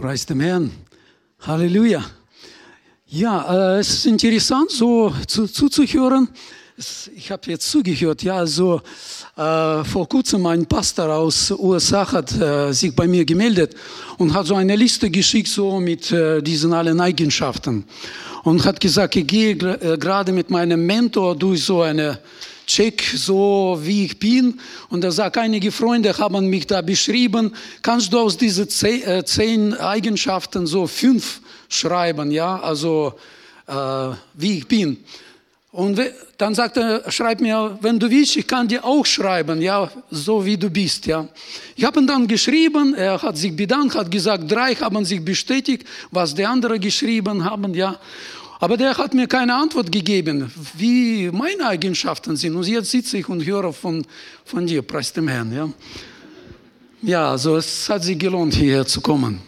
Preis dem Herrn. Halleluja. Ja, äh, es ist interessant, so zu, zuzuhören. Ich habe jetzt zugehört, ja, also äh, vor kurzem ein Pastor aus USA hat äh, sich bei mir gemeldet und hat so eine Liste geschickt, so mit äh, diesen allen Eigenschaften. Und hat gesagt, ich gehe äh, gerade mit meinem Mentor durch so eine check so, wie ich bin. Und er sagt, einige Freunde haben mich da beschrieben. Kannst du aus diesen zehn, äh, zehn Eigenschaften so fünf schreiben, ja? Also, äh, wie ich bin. Und dann sagt er, schreib mir, wenn du willst, ich kann dir auch schreiben, ja, so wie du bist, ja. Ich habe ihn dann geschrieben, er hat sich bedankt, hat gesagt, drei haben sich bestätigt, was die anderen geschrieben haben, ja. Aber der hat mir keine Antwort gegeben, wie meine Eigenschaften sind. Und jetzt sitze ich und höre von, von dir, preis dem Herrn. Ja, ja also es hat sich gelohnt, hierher zu kommen.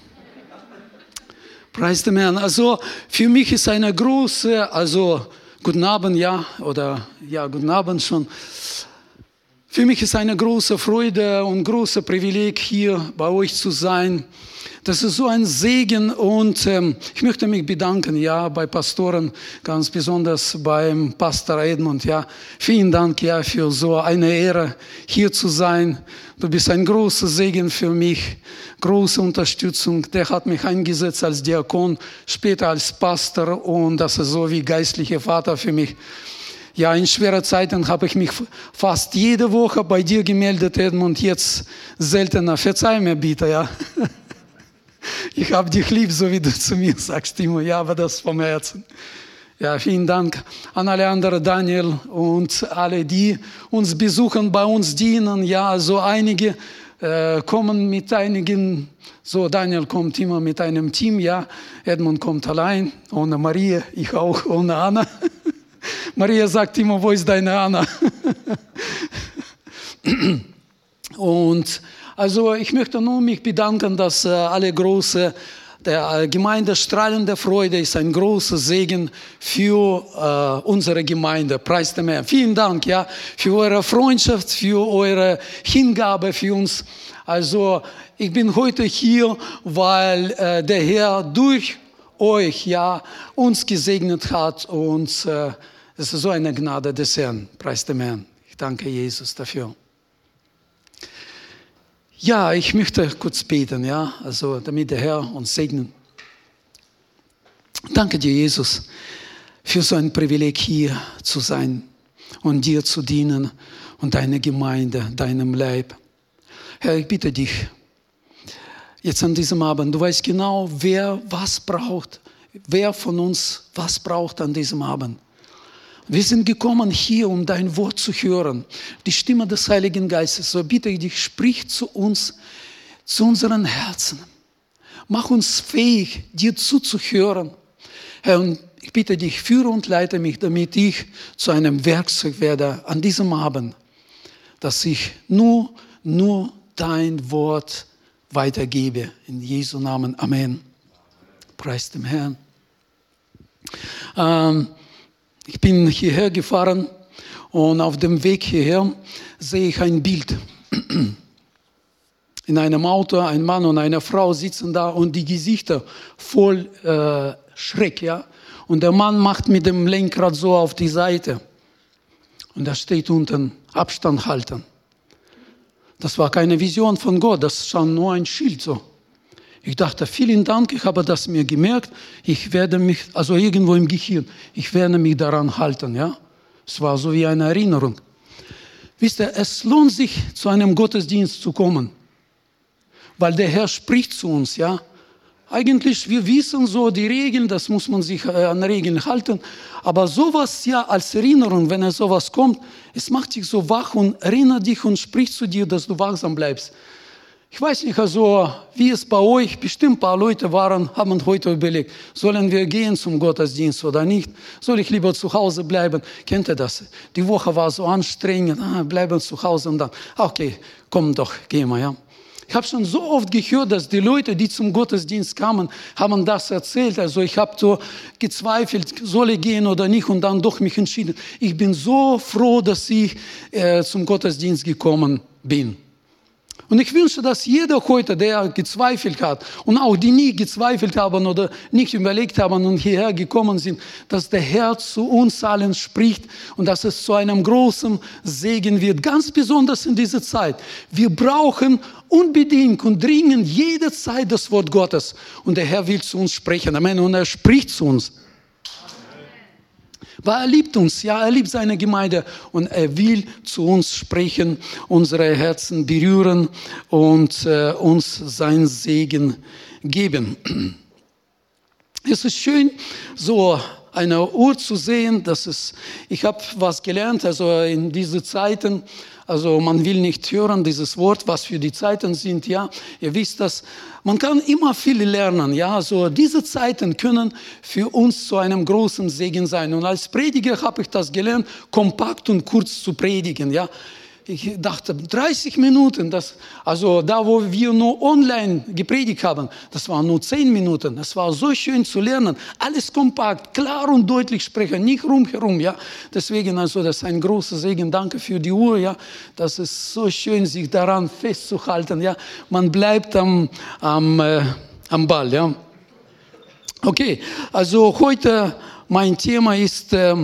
Preis dem Herrn. Also für mich ist eine große, also guten Abend, ja, oder ja, guten Abend schon. Für mich ist eine große Freude und großes Privileg, hier bei euch zu sein. Das ist so ein Segen und ähm, ich möchte mich bedanken, ja, bei Pastoren, ganz besonders beim Pastor Edmund, ja. Vielen Dank, ja, für so eine Ehre, hier zu sein. Du bist ein großer Segen für mich, große Unterstützung. Der hat mich eingesetzt als Diakon, später als Pastor und das ist so wie geistlicher Vater für mich. Ja, in schweren Zeiten habe ich mich fast jede Woche bei dir gemeldet, Edmund, jetzt seltener. Verzeih mir bitte, ja. Ich habe dich lieb, so wie du zu mir sagst, Timo. Ja, aber das vom Herzen. Ja, vielen Dank an alle anderen, Daniel und alle, die uns besuchen, bei uns dienen. Ja, so einige äh, kommen mit einigen, so Daniel kommt immer mit einem Team, ja. Edmund kommt allein, ohne Maria, ich auch ohne Anna. Maria sagt immer, wo ist deine Anna? und also ich möchte nur mich bedanken, dass äh, alle große der äh, Gemeinde strahlende Freude ist ein großer Segen für äh, unsere Gemeinde. Preis dem Herrn. Vielen Dank ja, für eure Freundschaft, für eure Hingabe für uns. Also ich bin heute hier, weil äh, der Herr durch euch ja uns gesegnet hat und äh, es ist so eine Gnade des Herrn. Preis dem Herrn. Ich danke Jesus dafür. Ja, ich möchte kurz beten, ja, also damit der Herr uns segnet. Danke dir, Jesus, für so ein Privileg hier zu sein und dir zu dienen und deine Gemeinde, deinem Leib. Herr, ich bitte dich, jetzt an diesem Abend, du weißt genau, wer was braucht, wer von uns was braucht an diesem Abend. Wir sind gekommen hier, um dein Wort zu hören, die Stimme des Heiligen Geistes. So bitte ich dich, sprich zu uns, zu unseren Herzen. Mach uns fähig, dir zuzuhören. Herr, und ich bitte dich, führe und leite mich, damit ich zu einem Werkzeug werde an diesem Abend, dass ich nur, nur dein Wort weitergebe. In Jesu Namen. Amen. Preis dem Herrn. Ähm, ich bin hierher gefahren und auf dem Weg hierher sehe ich ein Bild. In einem Auto ein Mann und eine Frau sitzen da und die Gesichter voll äh, Schreck, ja. Und der Mann macht mit dem Lenkrad so auf die Seite. Und da steht unten Abstand halten. Das war keine Vision von Gott, das stand nur ein Schild so. Ich dachte, vielen Dank, ich habe das mir gemerkt. Ich werde mich, also irgendwo im Gehirn, ich werde mich daran halten. Ja? Es war so wie eine Erinnerung. Wisst ihr, es lohnt sich, zu einem Gottesdienst zu kommen, weil der Herr spricht zu uns. Ja? Eigentlich, wir wissen so die Regeln, das muss man sich äh, an Regeln halten. Aber sowas ja als Erinnerung, wenn es sowas kommt, es macht dich so wach und erinnert dich und spricht zu dir, dass du wachsam bleibst. Ich weiß nicht, also, wie es bei euch, bestimmt ein paar Leute waren, haben heute überlegt, sollen wir gehen zum Gottesdienst oder nicht? Soll ich lieber zu Hause bleiben? Kennt ihr das? Die Woche war so anstrengend, ah, bleiben zu Hause und dann, okay, komm doch, gehen wir, ja. Ich habe schon so oft gehört, dass die Leute, die zum Gottesdienst kamen, haben das erzählt. Also ich habe so gezweifelt, soll ich gehen oder nicht und dann doch mich entschieden. Ich bin so froh, dass ich äh, zum Gottesdienst gekommen bin. Und ich wünsche, dass jeder heute, der gezweifelt hat und auch die nie gezweifelt haben oder nicht überlegt haben und hierher gekommen sind, dass der Herr zu uns allen spricht und dass es zu einem großen Segen wird, ganz besonders in dieser Zeit. Wir brauchen unbedingt und dringend jederzeit das Wort Gottes und der Herr will zu uns sprechen. Amen. Und er spricht zu uns. Weil er liebt uns, ja, er liebt seine Gemeinde und er will zu uns sprechen, unsere Herzen berühren und äh, uns seinen Segen geben. Es ist schön, so eine Uhr zu sehen. Das ist, ich habe was gelernt, also in diesen Zeiten, also man will nicht hören dieses Wort, was für die Zeiten sind. Ja, ihr wisst das. Man kann immer viel lernen. Ja, also diese Zeiten können für uns zu einem großen Segen sein. Und als Prediger habe ich das gelernt, kompakt und kurz zu predigen. Ja, ich dachte, 30 Minuten, das, also da, wo wir nur online gepredigt haben, das waren nur 10 Minuten. Es war so schön zu lernen. Alles kompakt, klar und deutlich sprechen, nicht rumherum, ja. Deswegen, also, das ist ein großer Segen. Danke für die Uhr, ja. Das ist so schön, sich daran festzuhalten, ja. Man bleibt am, am, äh, am Ball, ja. Okay, also heute mein Thema ist, äh,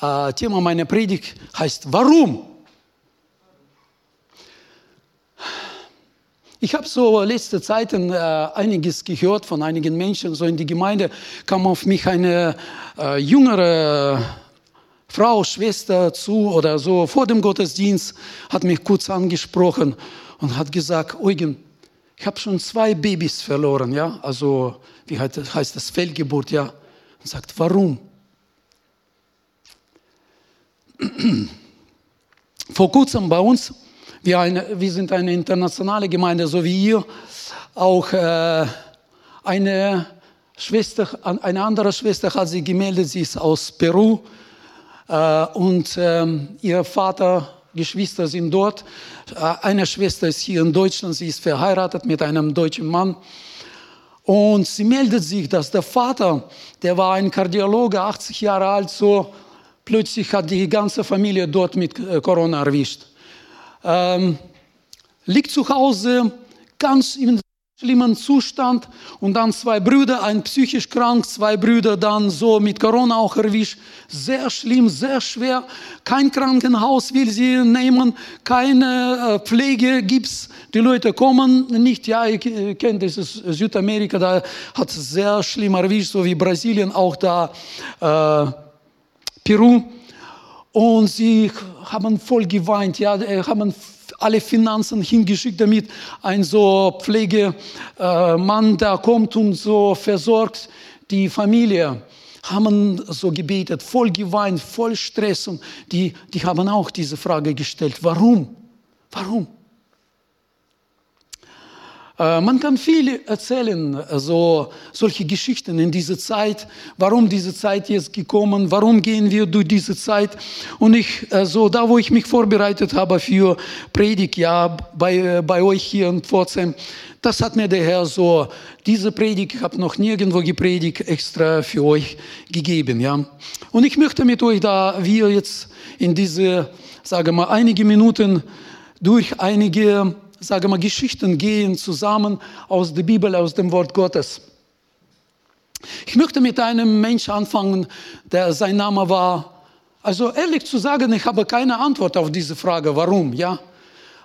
äh, Thema meiner Predigt heißt, warum? Ich habe so letzte Zeiten äh, einiges gehört von einigen Menschen. So in die Gemeinde kam auf mich eine äh, jüngere Frau, Schwester zu oder so vor dem Gottesdienst, hat mich kurz angesprochen und hat gesagt, Eugen, ich habe schon zwei Babys verloren, ja, also wie heißt das, Fehlgeburt, ja. Und sagt, warum? Vor kurzem bei uns wir, eine, wir sind eine internationale Gemeinde, so wie ihr. Auch äh, eine Schwester, eine andere Schwester hat sich gemeldet, sie ist aus Peru äh, und äh, ihr Vater, Geschwister sind dort. Äh, eine Schwester ist hier in Deutschland, sie ist verheiratet mit einem deutschen Mann. Und sie meldet sich, dass der Vater, der war ein Kardiologe, 80 Jahre alt, so plötzlich hat die ganze Familie dort mit äh, Corona erwischt ähm, liegt zu Hause, ganz im schlimmen Zustand und dann zwei Brüder, ein psychisch krank, zwei Brüder dann so mit Corona auch erwischt. Sehr schlimm, sehr schwer. Kein Krankenhaus will sie nehmen, keine äh, Pflege gibt's. Die Leute kommen nicht. Ja, ihr kennt das Südamerika, da hat es sehr schlimm erwischt, so wie Brasilien, auch da äh, Peru. Und sie haben voll geweint, ja, äh, haben alle Finanzen hingeschickt, damit ein so Pflegemann da kommt und so versorgt die Familie. Haben so gebetet, voll geweint, voll Stress und die, die haben auch diese Frage gestellt, warum? Warum? Äh, man kann viel erzählen, also solche Geschichten in dieser Zeit, warum diese Zeit jetzt gekommen, warum gehen wir durch diese Zeit. Und ich, also da, wo ich mich vorbereitet habe für Predigt, ja, bei, bei euch hier in Pforzheim, das hat mir der Herr so, diese Predigt, ich habe noch nirgendwo gepredigt, extra für euch gegeben, ja. Und ich möchte mit euch da, wir jetzt in diese, sage mal, einige Minuten durch einige sage mal, Geschichten gehen zusammen aus der Bibel, aus dem Wort Gottes. Ich möchte mit einem Menschen anfangen, der sein Name war. Also ehrlich zu sagen, ich habe keine Antwort auf diese Frage, warum, ja.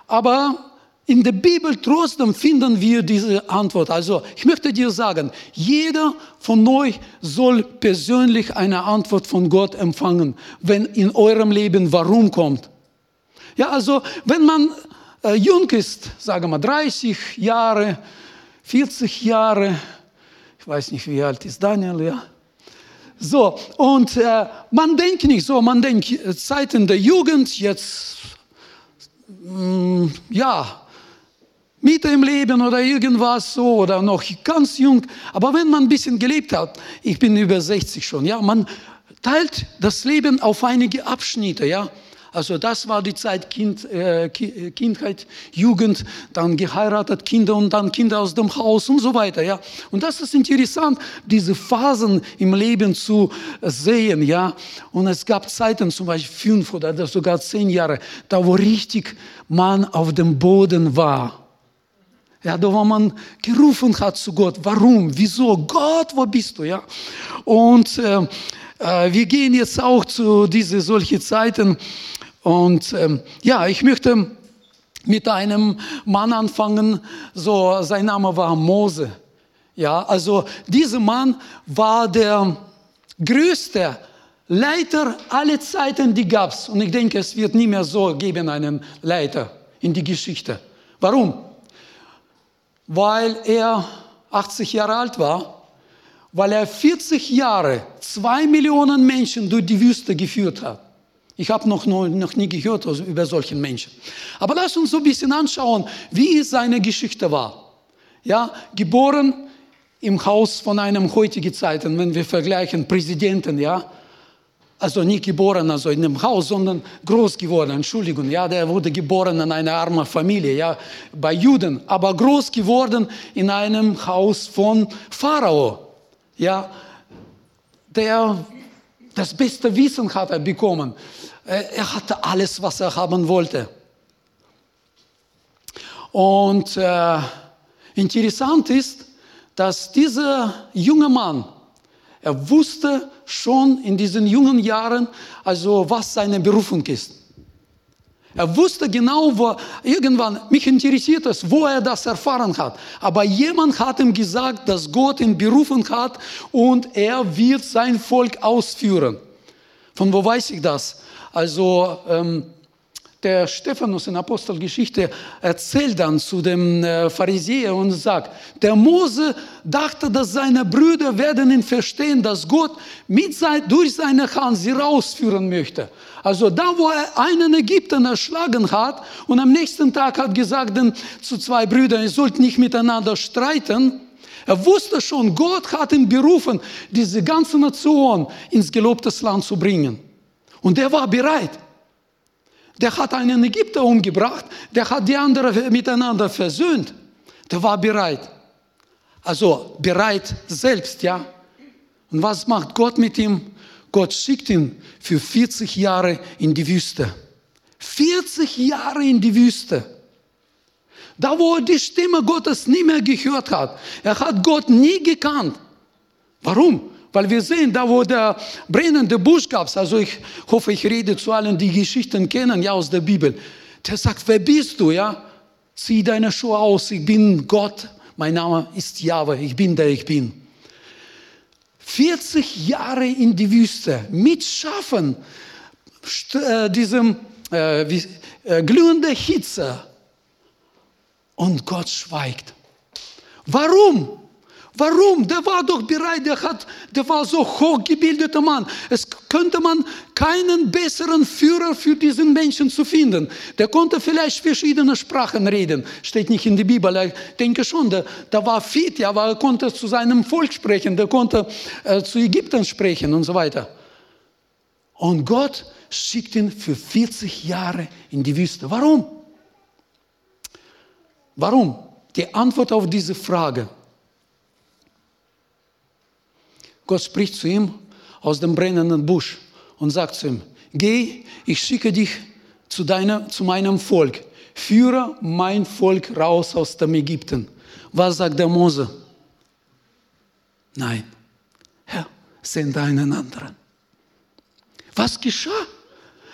Aber in der Bibel trotzdem finden wir diese Antwort. Also ich möchte dir sagen, jeder von euch soll persönlich eine Antwort von Gott empfangen, wenn in eurem Leben warum kommt. Ja, also wenn man äh, jung ist, sagen wir 30 Jahre, 40 Jahre, ich weiß nicht, wie alt ist Daniel, ja. So, und äh, man denkt nicht so, man denkt, äh, Zeiten der Jugend, jetzt, mm, ja, Mitte im Leben oder irgendwas so oder noch ganz jung. Aber wenn man ein bisschen gelebt hat, ich bin über 60 schon, ja, man teilt das Leben auf einige Abschnitte, ja. Also das war die Zeit kind, äh, Kindheit, Jugend, dann geheiratet, Kinder und dann Kinder aus dem Haus und so weiter. Ja. Und das ist interessant, diese Phasen im Leben zu sehen. Ja. Und es gab Zeiten, zum Beispiel fünf oder sogar zehn Jahre, da wo richtig man auf dem Boden war. Ja, da wo man gerufen hat zu Gott, warum, wieso, Gott, wo bist du? Ja. Und äh, äh wir gehen jetzt auch zu diese solche Zeiten, und ähm, ja, ich möchte mit einem Mann anfangen, so sein Name war Mose. Ja, also dieser Mann war der größte Leiter aller Zeiten, die gab es. Und ich denke, es wird nie mehr so geben, einen Leiter in die Geschichte. Warum? Weil er 80 Jahre alt war, weil er 40 Jahre zwei Millionen Menschen durch die Wüste geführt hat. Ich habe noch, noch nie gehört über solchen Menschen. Aber lass uns so ein bisschen anschauen, wie seine Geschichte war. Ja, geboren im Haus von einem heutigen Zeiten, wenn wir vergleichen Präsidenten, ja. Also nicht geboren also in einem Haus, sondern groß geworden, Entschuldigung, ja, der wurde geboren in einer armen Familie, ja, bei Juden, aber groß geworden in einem Haus von Pharao, ja, der das beste Wissen hat er bekommen. Äh, er hatte alles, was er haben wollte. Und äh, interessant ist, dass dieser junge Mann, er wusste schon in diesen jungen Jahren, also was seine Berufung ist. Er wusste genau, wo irgendwann, mich interessiert es, wo er das erfahren hat. Aber jemand hat ihm gesagt, dass Gott ihn berufen hat und er wird sein Volk ausführen. Von wo weiß ich das? Also ähm, der Stephanus in Apostelgeschichte erzählt dann zu dem äh, Pharisäer und sagt, der Mose dachte, dass seine Brüder werden ihn verstehen, dass Gott mit sein, durch seine Hand sie rausführen möchte. Also da, wo er einen Ägypter erschlagen hat und am nächsten Tag hat gesagt den, zu zwei Brüdern, ihr sollt nicht miteinander streiten, er wusste schon, Gott hat ihn berufen, diese ganze Nation ins gelobte Land zu bringen. Und der war bereit. Der hat einen Ägypter umgebracht, der hat die anderen miteinander versöhnt. Der war bereit. Also bereit selbst, ja. Und was macht Gott mit ihm? Gott schickt ihn für 40 Jahre in die Wüste. 40 Jahre in die Wüste. Da, wo er die Stimme Gottes nie mehr gehört hat. Er hat Gott nie gekannt. Warum? Weil wir sehen, da wo der brennende Busch gab, also ich hoffe, ich rede zu allen, die Geschichten kennen, ja aus der Bibel. Der sagt, wer bist du, ja? Zieh deine Schuhe aus, ich bin Gott, mein Name ist Jahwe, ich bin der ich bin. 40 Jahre in die Wüste mit Schafen, äh, diesem äh, wie, äh, glühende Hitze. Und Gott schweigt. Warum? Warum? Der war doch bereit, der, hat, der war so hochgebildeter Mann. Es könnte man keinen besseren Führer für diesen Menschen zu finden. Der konnte vielleicht verschiedene Sprachen reden. Steht nicht in der Bibel. Ich denke schon, der, der war fit, ja, aber er konnte zu seinem Volk sprechen, der konnte äh, zu Ägypten sprechen und so weiter. Und Gott schickt ihn für 40 Jahre in die Wüste. Warum? Warum? Die Antwort auf diese Frage Gott spricht zu ihm aus dem brennenden Busch und sagt zu ihm, geh, ich schicke dich zu, deiner, zu meinem Volk, führe mein Volk raus aus dem Ägypten. Was sagt der Mose? Nein, Herr, sende einen anderen. Was geschah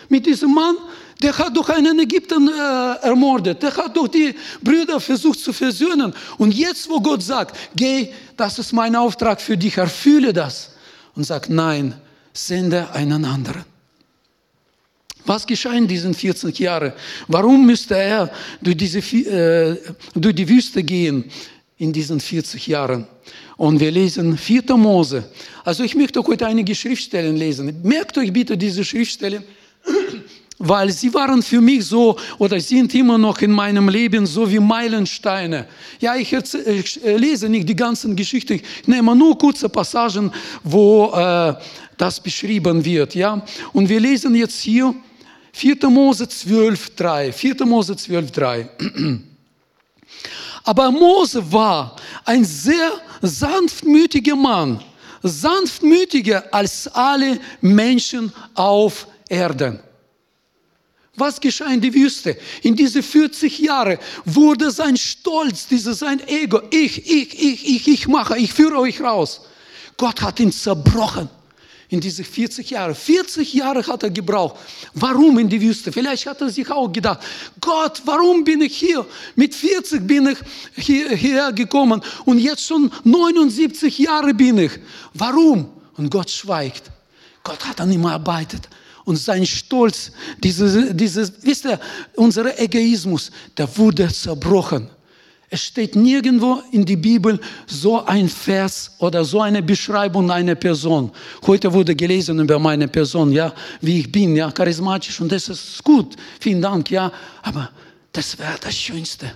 mit diesem Mann? Der hat doch einen Ägypter äh, ermordet. Der hat doch die Brüder versucht zu versöhnen. Und jetzt, wo Gott sagt, geh, das ist mein Auftrag für dich, erfülle das. Und sagt, nein, sende einen anderen. Was geschah in diesen 14 Jahren? Warum müsste er durch, diese, äh, durch die Wüste gehen in diesen 40 Jahren? Und wir lesen 4. Mose. Also ich möchte heute einige Schriftstellen lesen. Merkt euch bitte diese Schriftstellen weil sie waren für mich so oder sind immer noch in meinem Leben so wie Meilensteine. Ja, ich, ich äh, lese nicht die ganzen Geschichten, ich nehme nur kurze Passagen, wo äh, das beschrieben wird. Ja, und wir lesen jetzt hier 4. Mose 12, 3. 4. Mose 12, 3. Aber Mose war ein sehr sanftmütiger Mann, sanftmütiger als alle Menschen auf Erden. Was geschah in der Wüste? In diese 40 Jahre wurde sein Stolz, dieses sein Ego, ich, ich, ich, ich, ich mache, ich führe euch raus. Gott hat ihn zerbrochen in diese 40 Jahre. 40 Jahre hat er gebraucht. Warum in die Wüste? Vielleicht hat er sich auch gedacht, Gott, warum bin ich hier? Mit 40 bin ich hier, hierher gekommen und jetzt schon 79 Jahre bin ich. Warum? Und Gott schweigt. Gott hat an ihm gearbeitet und sein Stolz, dieses, dieses, wisst ihr, unser Egoismus, der wurde zerbrochen. Es steht nirgendwo in der Bibel so ein Vers oder so eine Beschreibung einer Person. Heute wurde gelesen über meine Person, ja, wie ich bin, ja, charismatisch und das ist gut. Vielen Dank, ja, aber das wäre das Schönste.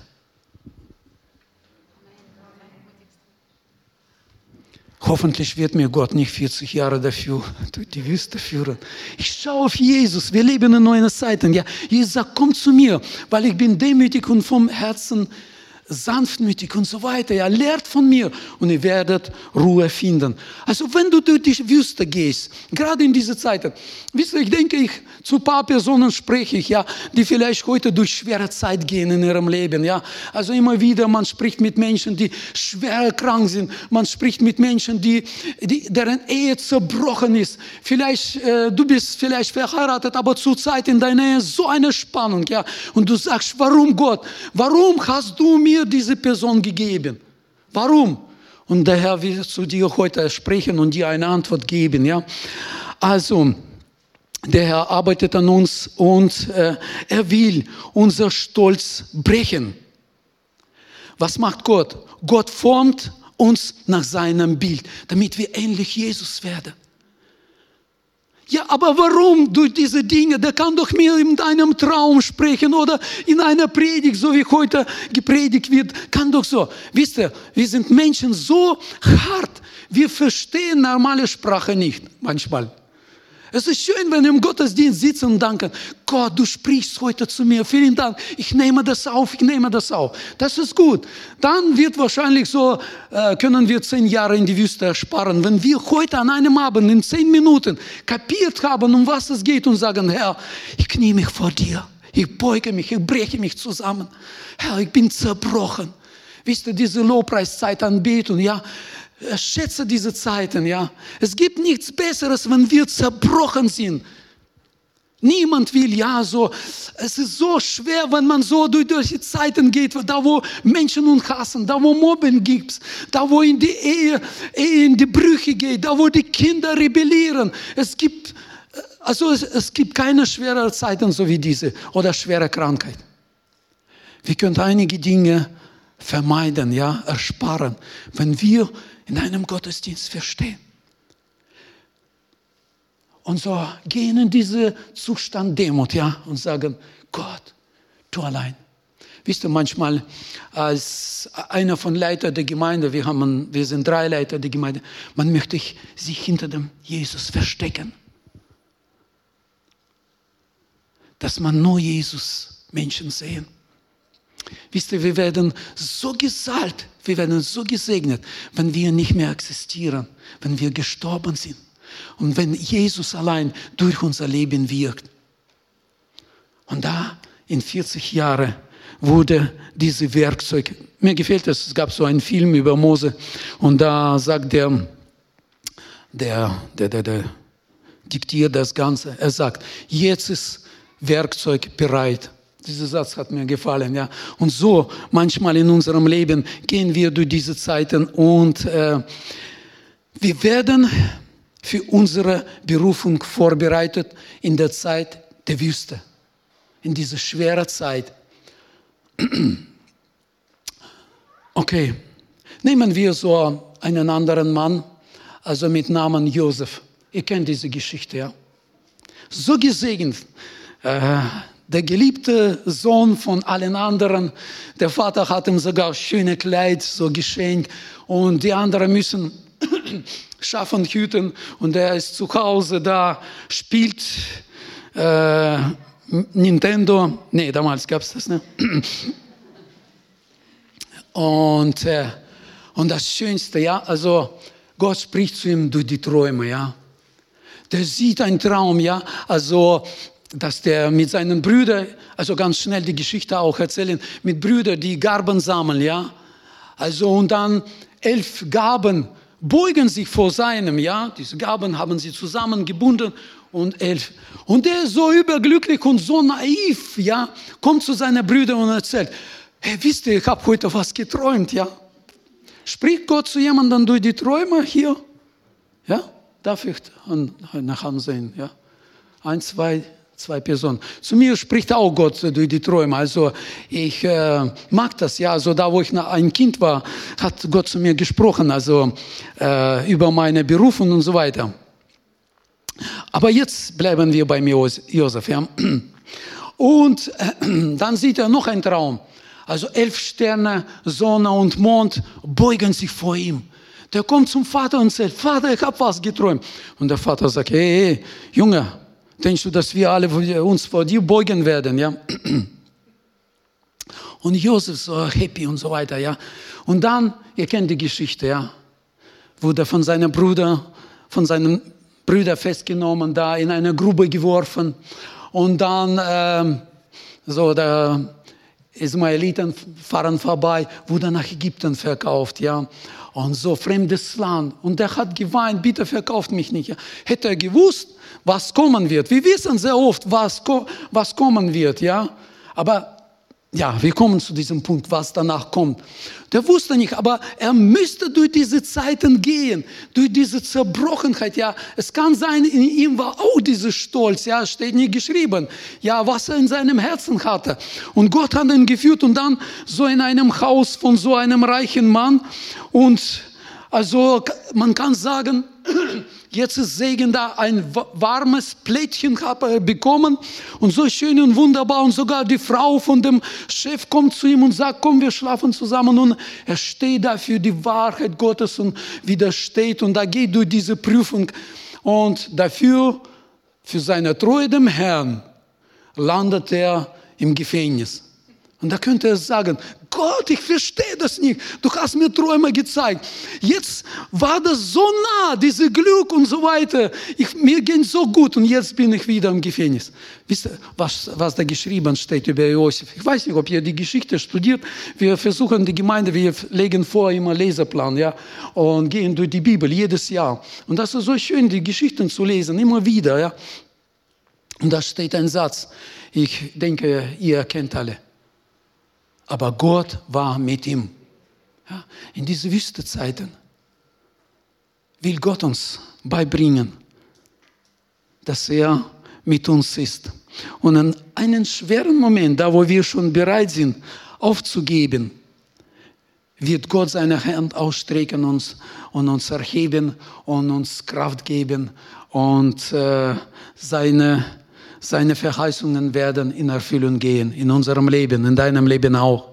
Hoffentlich wird mir Gott nicht 40 Jahre dafür durch die Wüste führen. Ich schaue auf Jesus. Wir leben in neuen Zeiten. Ja, Jesus sagt, komm zu mir, weil ich bin demütig und vom Herzen sanftmütig und so weiter. Ja, lehrt von mir und ihr werdet Ruhe finden. Also wenn du durch die Wüste gehst, gerade in dieser Zeit, wisst ihr, ich denke, ich zu ein paar Personen spreche ich, ja, die vielleicht heute durch schwere Zeit gehen in ihrem Leben, ja. Also immer wieder, man spricht mit Menschen, die schwer krank sind. Man spricht mit Menschen, die, die deren Ehe zerbrochen ist. Vielleicht, äh, du bist vielleicht verheiratet, aber zurzeit in deiner Ehe so eine Spannung, ja. Und du sagst, warum Gott? Warum hast du mir diese Person gegeben? Warum? Und der Herr will zu dir heute sprechen und dir eine Antwort geben, ja. Also, der Herr arbeitet an uns und äh, er will unser Stolz brechen. Was macht Gott? Gott formt uns nach seinem Bild, damit wir ähnlich Jesus werden. Ja, aber warum durch diese Dinge? Der kann doch mir in einem Traum sprechen oder in einer Predigt, so wie heute gepredigt wird. Kann doch so. Wisst ihr, wir sind Menschen so hart. Wir verstehen normale Sprache nicht manchmal. Es ist schön, wenn wir im Gottesdienst sitzen und danken, Gott, du sprichst heute zu mir. Vielen Dank. Ich nehme das auf, ich nehme das auf. Das ist gut. Dann wird wahrscheinlich so, äh, können wir zehn Jahre in die Wüste ersparen, wenn wir heute an einem Abend in zehn Minuten kapiert haben, um was es geht und sagen, Herr, ich knie mich vor dir. Ich beuge mich, ich breche mich zusammen. Herr, ich bin zerbrochen. Wisst ihr, diese Lobpreiszeit anbeten, ja, schätze diese Zeiten, ja. Es gibt nichts Besseres, wenn wir zerbrochen sind. Niemand will, ja, so, es ist so schwer, wenn man so durch, durch die Zeiten geht, da wo Menschen uns hassen, da wo Mobben gibt, da wo in die Ehe, Ehe in die Brüche geht, da wo die Kinder rebellieren. Es gibt, also es, es gibt keine schwere Zeiten so wie diese oder schwere Krankheit. Wir können einige Dinge vermeiden, ja, ersparen, wenn wir in einem Gottesdienst verstehen. Und so gehen in diesen Zustand Demut, ja, und sagen, Gott, du allein. Wisst ihr, manchmal als einer von Leiter der Gemeinde, wir, haben, wir sind drei Leiter der Gemeinde, man möchte sich hinter dem Jesus verstecken. Dass man nur Jesus Menschen sehen. Wisst ihr, wir werden so gesalbt, wir werden so gesegnet, wenn wir nicht mehr existieren, wenn wir gestorben sind und wenn Jesus allein durch unser Leben wirkt. Und da in 40 Jahren wurde diese Werkzeug, mir gefällt das, es gab so einen Film über Mose und da sagt der, der, der, der, der diktiert das Ganze, er sagt, jetzt ist Werkzeug bereit dieser Satz hat mir gefallen, ja. Und so manchmal in unserem Leben gehen wir durch diese Zeiten und äh, wir werden für unsere Berufung vorbereitet in der Zeit der Wüste, in dieser schweren Zeit. Okay, nehmen wir so einen anderen Mann, also mit Namen Josef. Ihr kennt diese Geschichte, ja. So gesegnet. Äh, der geliebte Sohn von allen anderen. Der Vater hat ihm sogar schöne Kleid so geschenkt und die anderen müssen schaffen, hüten und er ist zu Hause da, spielt äh, Nintendo, nee, damals gab es das, ne? Und, äh, und das Schönste, ja, also Gott spricht zu ihm durch die Träume, ja. Der sieht einen Traum, ja, also dass der mit seinen Brüdern, also ganz schnell die Geschichte auch erzählen, mit Brüdern, die Garben sammeln, ja. Also und dann elf Gaben beugen sich vor seinem, ja. Diese Gaben haben sie zusammengebunden und elf. Und der ist so überglücklich und so naiv, ja, kommt zu seinen Brüdern und erzählt, hey, wisst ihr, ich habe heute was geträumt, ja. Spricht Gott zu jemandem durch die Träume hier? Ja, darf ich nach ansehen, ja. Ein, zwei, zwei Personen. Zu mir spricht auch Gott durch die Träume. Also ich äh, mag das, ja. Also da, wo ich ein Kind war, hat Gott zu mir gesprochen, also äh, über meine Berufung und so weiter. Aber jetzt bleiben wir beim Josef. Ja. Und äh, dann sieht er noch einen Traum. Also elf Sterne, Sonne und Mond beugen sich vor ihm. Der kommt zum Vater und sagt, Vater, ich habe was geträumt. Und der Vater sagt, hey, hey, Junge, denkst du, dass wir alle uns vor dir beugen werden? Ja? Und Josef so happy und so weiter. Ja? Und dann, ihr kennt die Geschichte, ja? wurde von seinem Bruder, von seinen Brüdern festgenommen, da in eine Grube geworfen. Und dann, ähm, so, der Ismaeliten fahren vorbei, wurde nach Ägypten verkauft, ja. Und so fremdes Land. Und er hat geweint, bitte verkauft mich nicht. Hätte er gewusst, was kommen wird. Wir wissen sehr oft, was, was kommen wird, ja. Aber ja, wir kommen zu diesem Punkt, was danach kommt. Der wusste nicht, aber er müsste durch diese Zeiten gehen, durch diese Zerbrochenheit. Ja, es kann sein, in ihm war auch dieser Stolz. Ja, steht nie geschrieben. Ja, was er in seinem Herzen hatte. Und Gott hat ihn geführt und dann so in einem Haus von so einem reichen Mann. Und also man kann sagen, Jetzt ist Segen da, ein warmes Plättchen hat er bekommen und so schön und wunderbar. Und sogar die Frau von dem Chef kommt zu ihm und sagt, komm, wir schlafen zusammen. Und er steht da für die Wahrheit Gottes und widersteht. Und da geht durch diese Prüfung. Und dafür, für seine Treue dem Herrn, landet er im Gefängnis. Und da könnte er sagen, Gott, ich verstehe das nicht. Du hast mir Träume gezeigt. Jetzt war das so nah, diese Glück und so weiter. Ich, mir ging so gut und jetzt bin ich wieder im Gefängnis. Wisst ihr, was, was da geschrieben steht über Josef? Ich weiß nicht, ob ihr die Geschichte studiert. Wir versuchen die Gemeinde, wir legen vor immer Leseplan, ja, und gehen durch die Bibel jedes Jahr. Und das ist so schön, die Geschichten zu lesen, immer wieder, ja. Und da steht ein Satz. Ich denke, ihr kennt alle aber Gott war mit ihm. Ja, in diese Wüstezeiten will Gott uns beibringen, dass er mit uns ist. Und in einem schweren Moment, da wo wir schon bereit sind, aufzugeben, wird Gott seine Hand ausstrecken uns und uns erheben und uns Kraft geben und äh, seine seine Verheißungen werden in Erfüllung gehen, in unserem Leben, in deinem Leben auch.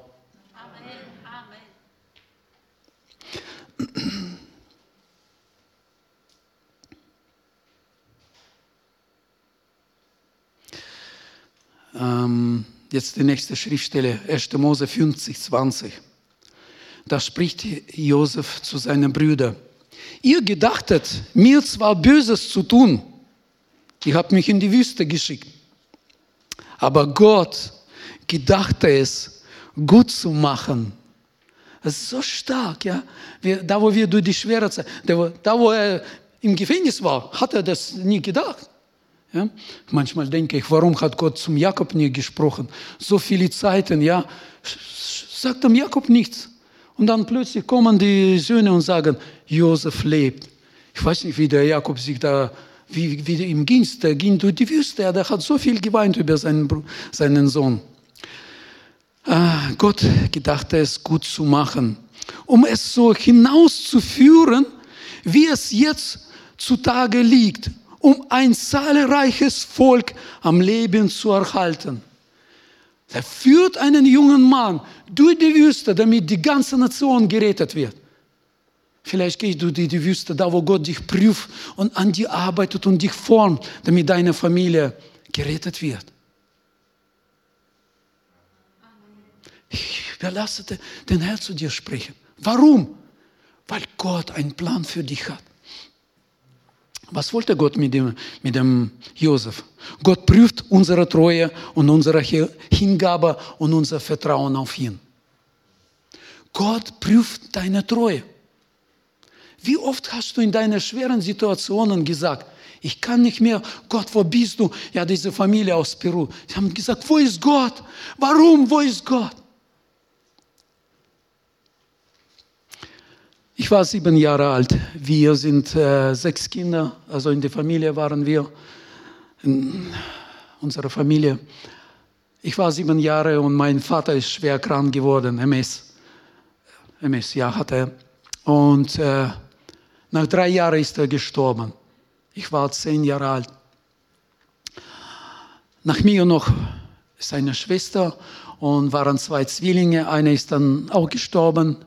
Amen. Ähm, jetzt die nächste Schriftstelle, 1. Mose 50, 20. Da spricht Josef zu seinen Brüdern. Ihr gedachtet, mir zwar Böses zu tun, ich habe mich in die Wüste geschickt. Aber Gott gedachte es, gut zu machen. Das ist so stark, ja. Wir, da, wo wir durch die schwere Zeit, da, wo er im Gefängnis war, hat er das nie gedacht. Ja? Manchmal denke ich, warum hat Gott zum Jakob nie gesprochen? So viele Zeiten, ja, sagt dem Jakob nichts. Und dann plötzlich kommen die Söhne und sagen, Josef lebt. Ich weiß nicht, wie der Jakob sich da wie, wie ihm ging Der ging durch die Wüste. Der hat so viel geweint über seinen, seinen Sohn. Ah, Gott gedachte es gut zu machen, um es so hinauszuführen, wie es jetzt zutage liegt, um ein zahlreiches Volk am Leben zu erhalten. Er führt einen jungen Mann durch die Wüste, damit die ganze Nation gerettet wird. Vielleicht gehst du in die Wüste, da wo Gott dich prüft und an dir arbeitet und dich formt, damit deine Familie gerettet wird. Ich überlasse den Herrn zu dir sprechen. Warum? Weil Gott einen Plan für dich hat. Was wollte Gott mit dem, mit dem Josef? Gott prüft unsere Treue und unsere Hingabe und unser Vertrauen auf ihn. Gott prüft deine Treue. Wie oft hast du in deinen schweren Situationen gesagt, ich kann nicht mehr, Gott, wo bist du? Ja, diese Familie aus Peru. Sie haben gesagt, wo ist Gott? Warum, wo ist Gott? Ich war sieben Jahre alt. Wir sind äh, sechs Kinder, also in der Familie waren wir, in unserer Familie. Ich war sieben Jahre und mein Vater ist schwer krank geworden, MS. MS, ja, hat er. Und äh, nach drei Jahren ist er gestorben. Ich war zehn Jahre alt. Nach mir noch seine Schwester und waren zwei Zwillinge. Einer ist dann auch gestorben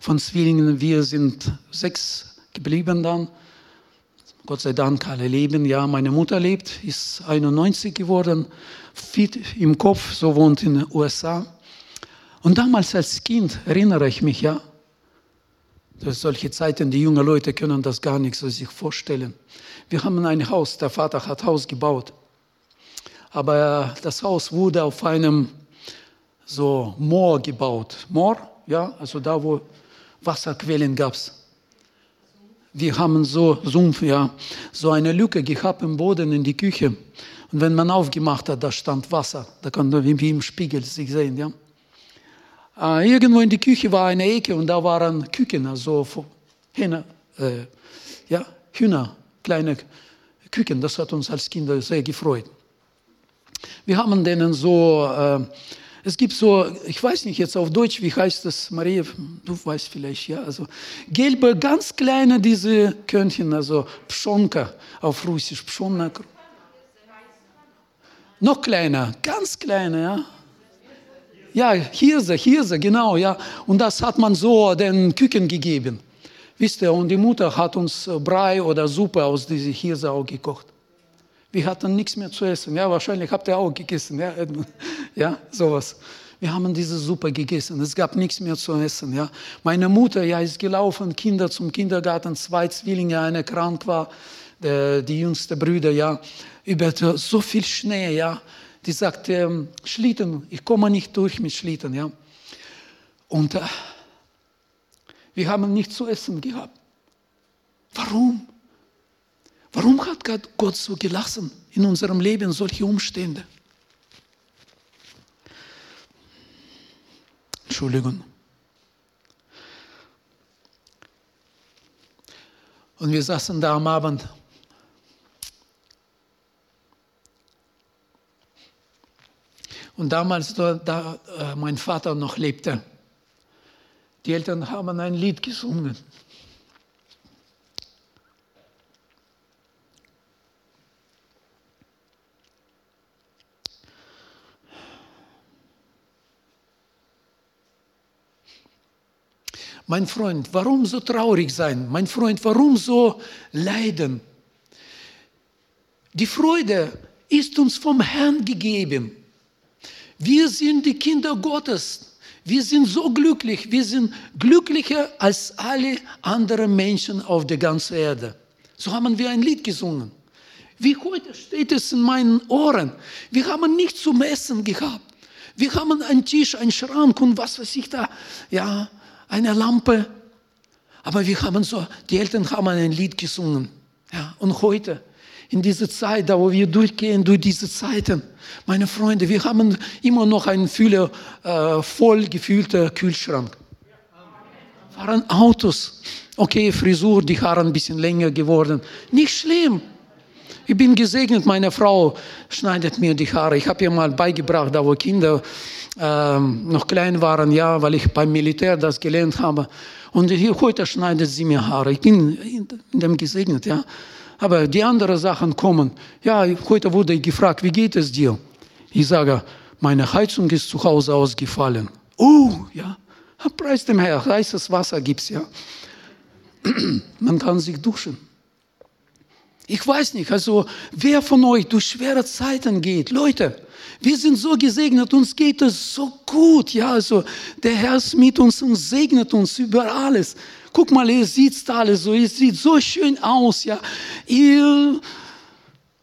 von Zwillingen. Wir sind sechs geblieben dann. Gott sei Dank alle leben. Ja, meine Mutter lebt, ist 91 geworden, fit im Kopf, so wohnt in den USA. Und damals als Kind erinnere ich mich, ja, dass solche Zeiten, die jungen Leute können das gar nicht so sich vorstellen. Wir haben ein Haus, der Vater hat Haus gebaut. Aber das Haus wurde auf einem so Moor gebaut. Moor, ja, also da, wo Wasserquellen gab es. Wir haben so Sumpf, ja, so eine Lücke gehabt im Boden in die Küche. Und wenn man aufgemacht hat, da stand Wasser. Da kann man wie im Spiegel sich sehen, ja. Äh, irgendwo in die Küche war eine Ecke und da waren Küken, also Hähne, äh, ja, Hühner, kleine Küken. Das hat uns als Kinder sehr gefreut. Wir haben denen so äh, es gibt so, ich weiß nicht jetzt auf Deutsch, wie heißt das, Maria, du weißt vielleicht, ja, also gelbe, ganz kleine diese Körnchen, also Pschonka auf Russisch, Pschonka. Noch kleiner, ganz kleine, ja. Ja, Hirse, Hirse, genau, ja. Und das hat man so den Küken gegeben. Wisst ihr, und die Mutter hat uns Brei oder Suppe aus dieser Hirse auch gekocht. Wir hatten nichts mehr zu essen. Ja, wahrscheinlich habt ihr auch gegessen. Ja, ja sowas. Wir haben diese Suppe gegessen. Es gab nichts mehr zu essen. Ja. Meine Mutter ja, ist gelaufen, Kinder zum Kindergarten, zwei Zwillinge, einer krank war, der, die jüngste Brüder, ja, über so viel Schnee, ja. Die sagte, ähm, Schlitten, ich komme nicht durch mit Schlitten, ja. Und äh, wir haben nichts zu essen gehabt. Warum? Warum hat Gott so gelassen in unserem Leben solche Umstände? Entschuldigung. Und wir saßen da am Abend. Und damals, da, da äh, mein Vater noch lebte, die Eltern haben ein Lied gesungen. Mein Freund, warum so traurig sein? Mein Freund, warum so leiden? Die Freude ist uns vom Herrn gegeben. Wir sind die Kinder Gottes. Wir sind so glücklich. Wir sind glücklicher als alle anderen Menschen auf der ganzen Erde. So haben wir ein Lied gesungen. Wie heute steht es in meinen Ohren. Wir haben nichts zum Essen gehabt. Wir haben einen Tisch, einen Schrank und was weiß ich da. Ja, eine Lampe. Aber wir haben so, die Eltern haben ein Lied gesungen. Ja, und heute, in dieser Zeit, da wo wir durchgehen, durch diese Zeiten, meine Freunde, wir haben immer noch einen Füller, äh, voll gefüllter Kühlschrank. Fahren Autos. Okay, Frisur, die Haare ein bisschen länger geworden. Nicht schlimm. Ich bin gesegnet, meine Frau schneidet mir die Haare. Ich habe ihr mal beigebracht, da wo Kinder ähm, noch klein waren, ja, weil ich beim Militär das gelernt habe. Und hier, heute schneidet sie mir Haare. Ich bin in dem gesegnet, ja. Aber die anderen Sachen kommen. Ja, heute wurde ich gefragt, wie geht es dir? Ich sage, meine Heizung ist zu Hause ausgefallen. Oh, ja, preis dem Herrn, heißes Wasser gibt's ja. Man kann sich duschen. Ich weiß nicht, also wer von euch durch schwere Zeiten geht, Leute, wir sind so gesegnet, uns geht es so gut, ja, also der Herr ist mit uns und segnet uns über alles. Guck mal, ihr seht alles so, ihr sieht so schön aus, ja. Ihr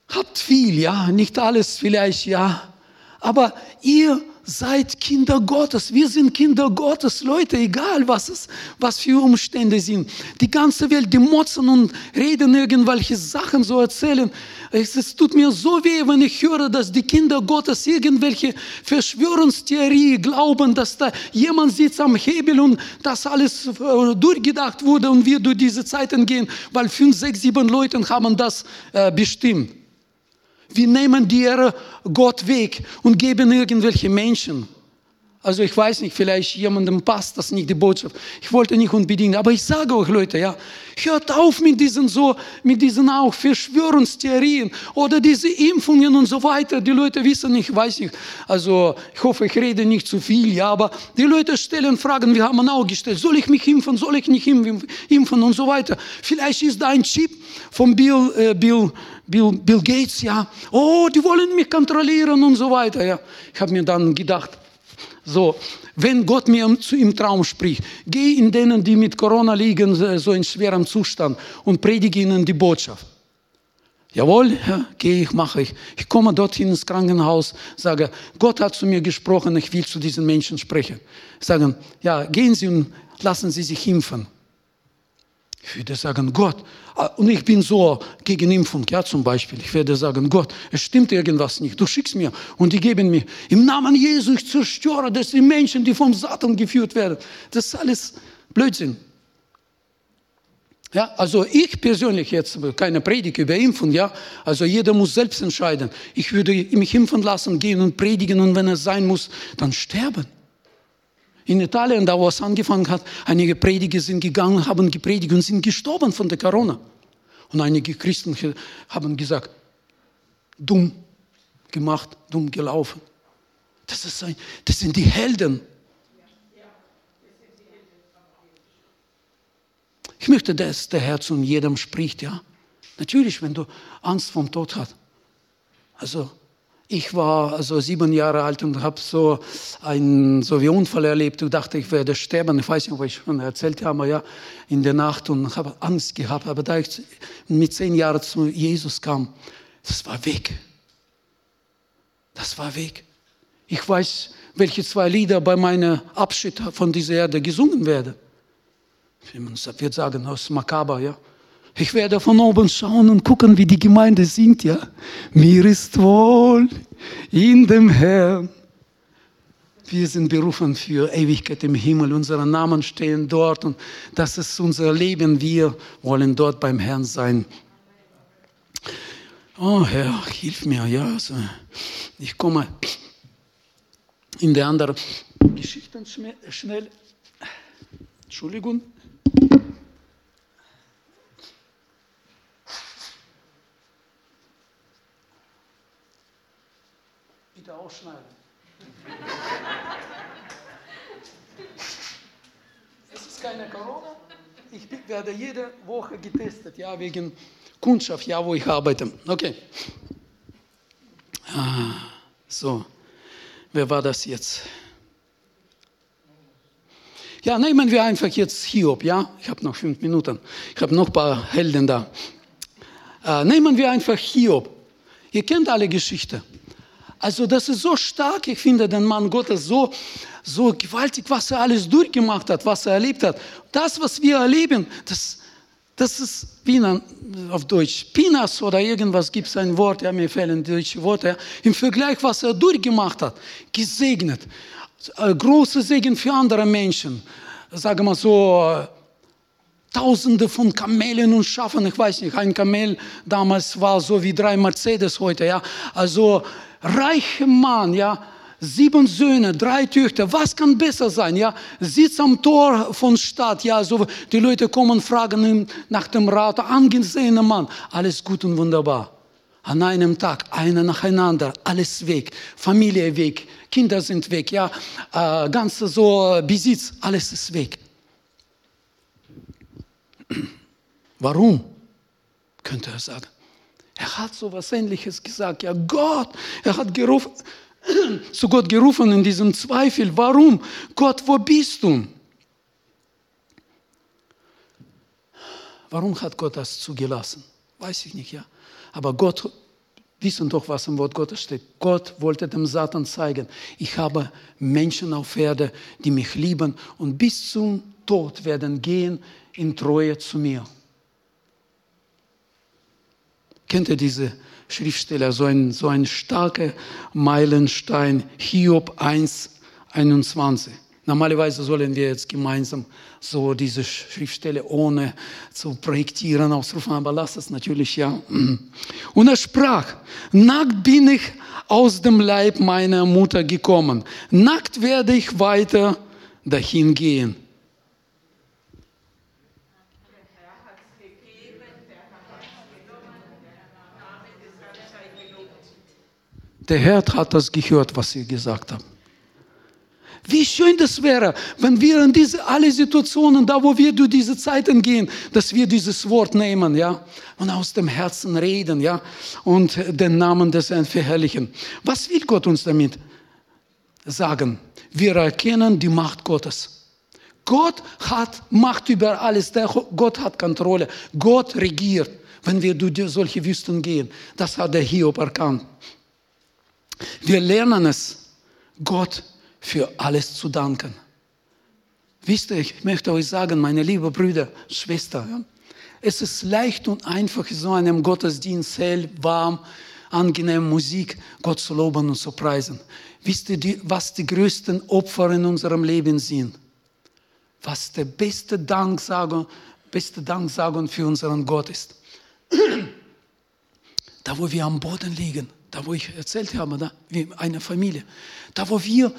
habt viel, ja, nicht alles vielleicht, ja, aber ihr seid Kinder Gottes. Wir sind Kinder Gottes, Leute, egal was es, was für Umstände sind. Die ganze Welt, die motzen und reden irgendwelche Sachen so erzählen. Es, es tut mir so weh, wenn ich höre, dass die Kinder Gottes irgendwelche Verschwörungstheorie glauben, dass da jemand sitzt am Hebel und das alles äh, durchgedacht wurde und wir durch diese Zeiten gehen, weil fünf, sechs, sieben Leute haben das äh, bestimmt. Wir nehmen Ehre Gott weg und geben irgendwelche Menschen. Also ich weiß nicht, vielleicht jemandem passt das nicht, die Botschaft. Ich wollte nicht unbedingt, aber ich sage euch Leute, ja, hört auf mit diesen so, mit diesen auch Verschwörungstheorien oder diese Impfungen und so weiter. Die Leute wissen nicht, ich weiß nicht, also ich hoffe, ich rede nicht zu viel, ja, aber die Leute stellen Fragen, wir haben auch gestellt, soll ich mich impfen, soll ich nicht impfen und so weiter. Vielleicht ist da ein Chip von Bill, äh, Bill, Bill, Bill Gates, ja, oh, die wollen mich kontrollieren und so weiter, ja. Ich habe mir dann gedacht, so, wenn Gott mir im Traum spricht, geh in denen, die mit Corona liegen, so in schwerem Zustand und predige ihnen die Botschaft. Jawohl, ja, gehe ich, mache ich. Ich komme dorthin ins Krankenhaus, sage, Gott hat zu mir gesprochen, ich will zu diesen Menschen sprechen. Sagen, ja, gehen Sie und lassen Sie sich impfen. Ich würde sagen, Gott, ah, und ich bin so gegen Impfung, ja zum Beispiel. Ich werde sagen, Gott, es stimmt irgendwas nicht. Du schickst mir und die geben mir. Im Namen Jesu, ich zerstöre das die Menschen, die vom Satan geführt werden. Das ist alles Blödsinn. Ja, also ich persönlich jetzt keine Predigt über Impfung, ja. Also jeder muss selbst entscheiden. Ich würde mich impfen lassen, gehen und predigen und wenn es sein muss, dann sterben. In Italien, da wo es angefangen hat, einige Prediger sind gegangen, haben gepredigt und sind gestorben von der Corona. Und einige Christen haben gesagt, dumm gemacht, dumm gelaufen. Das, ist ein, das sind die Helden. Ich möchte, dass der Herr zu jedem spricht, ja. Natürlich, wenn du Angst vom Tod hast. Also, ich war also sieben Jahre alt und habe so einen so wie Unfall erlebt. Ich dachte, ich werde sterben. Ich weiß nicht, ob ich schon erzählt habe, ja, in der Nacht und habe Angst gehabt. Aber da ich mit zehn Jahren zu Jesus kam, das war weg. Das war weg. Ich weiß, welche zwei Lieder bei meinem Abschied von dieser Erde gesungen werden. Man wird sagen, aus Makaber, ja. Ich werde von oben schauen und gucken, wie die Gemeinde singt, ja. Mir ist wohl in dem Herrn. Wir sind berufen für Ewigkeit im Himmel. Unsere Namen stehen dort und das ist unser Leben. Wir wollen dort beim Herrn sein. Oh Herr, hilf mir, ja. Also ich komme in der anderen Geschichte schnell. Entschuldigung. Bitte ausschneiden. es ist keine Corona. Ich werde jede Woche getestet, ja, wegen Kundschaft, ja, wo ich arbeite. Okay. Ah, so, wer war das jetzt? Ja, nehmen wir einfach jetzt Hiob, ja? Ich habe noch fünf Minuten. Ich habe noch ein paar Helden da. Äh, nehmen wir einfach Hiob. Ihr kennt alle Geschichte. Also das ist so stark, ich finde den Mann Gottes so, so gewaltig, was er alles durchgemacht hat, was er erlebt hat. Das, was wir erleben, das, das ist wie auf Deutsch, Pinas oder irgendwas gibt es ein Wort, ja, mir fehlen deutsche Worte, ja, im Vergleich, was er durchgemacht hat, gesegnet. Äh, große Segen für andere Menschen. Sagen wir so, Tausende von Kamelen und Schafen, ich weiß nicht, ein Kamel damals war so wie drei Mercedes heute, ja. Also reicher Mann, ja, sieben Söhne, drei Töchter, was kann besser sein, ja, sitzt am Tor von Stadt, ja, so, die Leute kommen, fragen ihn nach dem Rat, angesehener Mann, alles gut und wunderbar. An einem Tag, einer nacheinander, alles weg, Familie weg, Kinder sind weg, ja, äh, ganze so Besitz, alles ist weg. Warum? Könnte er sagen. Er hat so was Ähnliches gesagt. Ja, Gott, er hat gerufen, zu Gott gerufen in diesem Zweifel. Warum? Gott, wo bist du? Warum hat Gott das zugelassen? Weiß ich nicht, ja. Aber Gott, wissen doch, was im Wort Gottes steht. Gott wollte dem Satan zeigen, ich habe Menschen auf Erde, die mich lieben und bis zum Tod werden gehen in Treue zu mir. Kennt ihr diese Schriftsteller, so ein, so ein starker Meilenstein, Hiob 1, 21. Normalerweise sollen wir jetzt gemeinsam so diese Schriftstelle ohne zu projektieren ausrufen, aber lass es natürlich ja. Und er sprach, nackt bin ich aus dem Leib meiner Mutter gekommen, nackt werde ich weiter dahin gehen. Der Herr hat das gehört, was ihr gesagt habt. Wie schön das wäre, wenn wir in diese alle Situationen, da wo wir durch diese Zeiten gehen, dass wir dieses Wort nehmen, ja, und aus dem Herzen reden, ja, und den Namen des Herrn verherrlichen. Was will Gott uns damit sagen? Wir erkennen die Macht Gottes. Gott hat Macht über alles. Gott hat Kontrolle. Gott regiert, wenn wir durch solche Wüsten gehen. Das hat der Hiob erkannt. Wir lernen es, Gott für alles zu danken. Wisst ihr, ich möchte euch sagen, meine lieben Brüder, Schwestern, es ist leicht und einfach, so einem Gottesdienst hell, warm, angenehm Musik, Gott zu loben und zu preisen. Wisst ihr, was die größten Opfer in unserem Leben sind? Was der beste Danksagung, beste Danksagung für unseren Gott ist. Da, wo wir am Boden liegen, da, wo ich erzählt habe, da, wie eine Familie, da, wo wir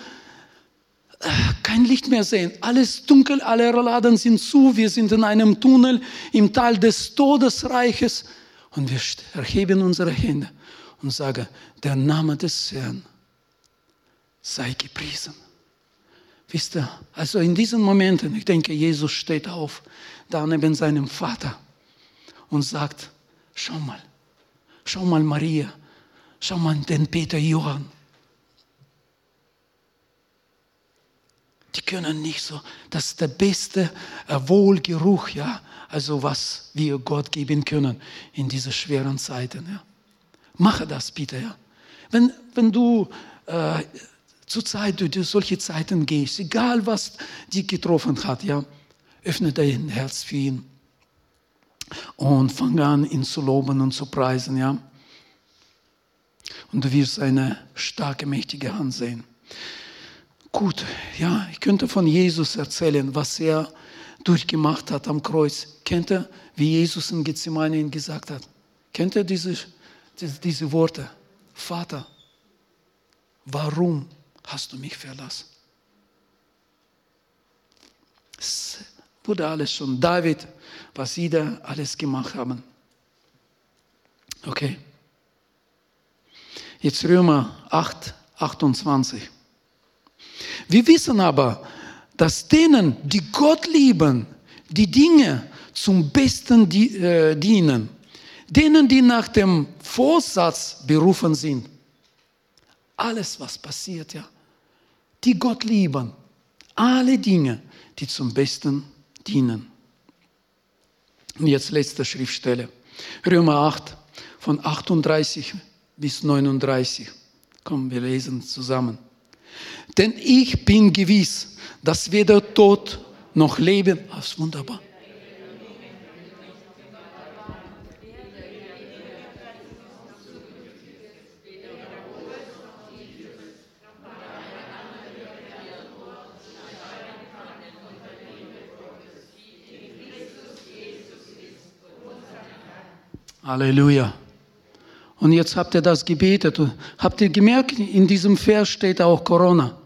kein Licht mehr sehen. Alles dunkel, alle Laden sind zu. Wir sind in einem Tunnel im Tal des Todesreiches. Und wir erheben unsere Hände und sagen, der Name des Herrn sei gepriesen. Wisst ihr, also in diesen Momenten, ich denke, Jesus steht auf, da neben seinem Vater und sagt, schau mal, schau mal Maria, schau mal den Peter Johann, die können nicht so, das ist der beste äh, Wohlgeruch, ja, also was wir Gott geben können in diese schweren Zeiten, ja. Mache das bitte, ja. Wenn, wenn du äh, zur Zeit durch solche Zeiten gehst, egal was dich getroffen hat, ja, öffne dein Herz für ihn und fang an, ihn zu loben und zu preisen, ja. Und du wirst eine starke, mächtige Hand sehen. Gut, ja, ich könnte von Jesus erzählen, was er durchgemacht hat am Kreuz. Kennt ihr, wie Jesus in Gethsemane ihn gesagt hat? Kennt ihr diese, diese, Worte? Vater, warum hast du mich verlassen? Es wurde alles schon David, was sie da alles gemacht haben. Okay. Jetzt Römer 8, 28. Wir wissen aber, dass denen, die Gott lieben, die Dinge zum Besten äh, dienen, denen, die nach dem Vorsatz berufen sind. Alles, was passiert, ja. Die Gott lieben, alle Dinge, die zum Besten dienen. Und jetzt letzte Schriftstelle. Römer 8, von 38 bis 39. Kommen wir lesen zusammen. Denn ich bin gewiss, dass weder Tod noch Leben, das ist wunderbar. Halleluja. Und jetzt habt ihr das gebetet. Habt ihr gemerkt, in diesem Vers steht auch Corona.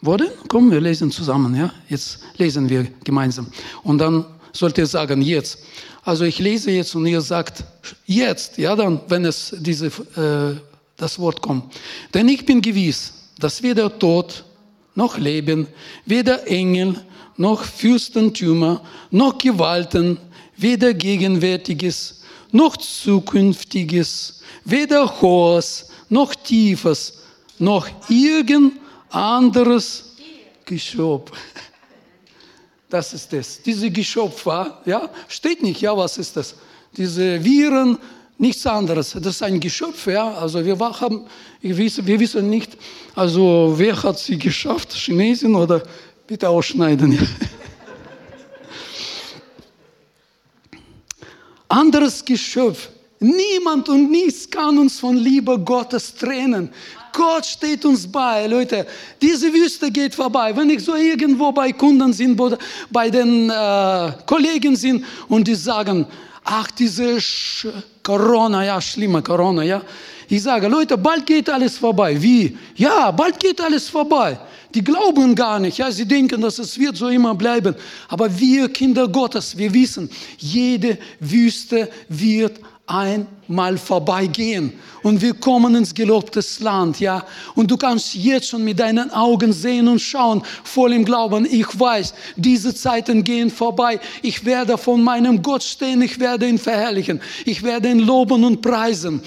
Wurde? Komm, wir lesen zusammen. Ja? Jetzt lesen wir gemeinsam. Und dann sollt ihr sagen, jetzt. Also ich lese jetzt und ihr sagt, jetzt, ja dann, wenn es diese, äh, das Wort kommt. Denn ich bin gewiss, dass weder Tod noch Leben, weder Engel noch Fürstentümer noch Gewalten, weder Gegenwärtiges noch Zukünftiges, weder Hohes, noch Tiefes, noch irgend anderes Geschöpf. Das ist es. Diese Geschöpf war, ja, steht nicht, ja, was ist das? Diese Viren, nichts anderes. Das ist ein Geschöpf, ja. Also wir haben, wissen, wir wissen nicht, also wer hat sie geschafft, Chinesin oder bitte ausschneiden. Ja. Anderes Geschöpf. Niemand und nichts kann uns von Liebe Gottes trennen. Gott steht uns bei, Leute. Diese Wüste geht vorbei. Wenn ich so irgendwo bei Kunden bin bei den äh, Kollegen sind und die sagen, ach, diese Sch Corona, ja, schlimme Corona, ja. Ich sage, Leute, bald geht alles vorbei. Wie? Ja, bald geht alles vorbei. Die glauben gar nicht, ja, sie denken, dass es wird so immer bleiben. Aber wir Kinder Gottes, wir wissen, jede Wüste wird einmal vorbeigehen und wir kommen ins gelobtes Land, ja. Und du kannst jetzt schon mit deinen Augen sehen und schauen, voll im Glauben. Ich weiß, diese Zeiten gehen vorbei. Ich werde von meinem Gott stehen, ich werde ihn verherrlichen, ich werde ihn loben und preisen.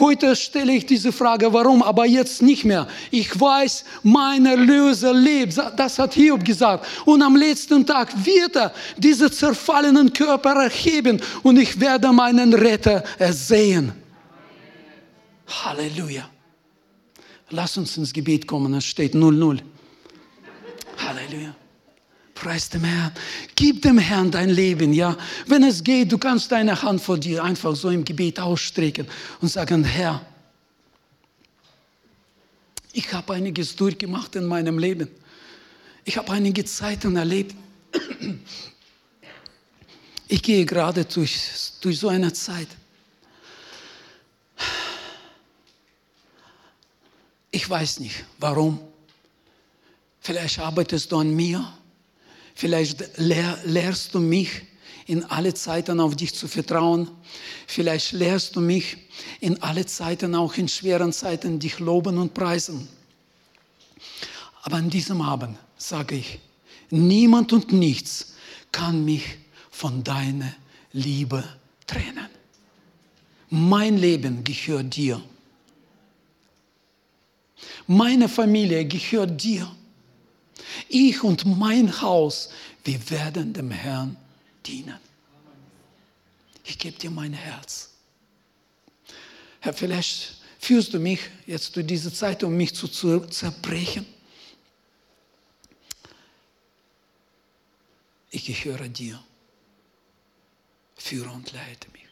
Heute stelle ich diese Frage, warum, aber jetzt nicht mehr. Ich weiß, mein Erlöser lebt. Das hat Hiob gesagt. Und am letzten Tag wird er diese zerfallenen Körper erheben und ich werde meinen Retter ersehen. Halleluja. Lass uns ins Gebet kommen, es steht 0-0. Halleluja. Preis dem Herrn. Gib dem Herrn dein Leben, ja. Wenn es geht, du kannst deine Hand vor dir einfach so im Gebet ausstrecken und sagen, Herr, ich habe einiges durchgemacht in meinem Leben. Ich habe einige Zeiten erlebt. Ich gehe gerade durch, durch so eine Zeit. Ich weiß nicht, warum. Vielleicht arbeitest du an mir Vielleicht lehr, lehrst du mich, in alle Zeiten auf dich zu vertrauen. Vielleicht lehrst du mich, in alle Zeiten, auch in schweren Zeiten, dich loben und preisen. Aber an diesem Abend sage ich, niemand und nichts kann mich von deiner Liebe trennen. Mein Leben gehört dir. Meine Familie gehört dir. Ich und mein Haus, wir werden dem Herrn dienen. Ich gebe dir mein Herz. Herr, vielleicht führst du mich jetzt durch diese Zeit, um mich zu zerbrechen. Ich gehöre dir. Führe und leite mich.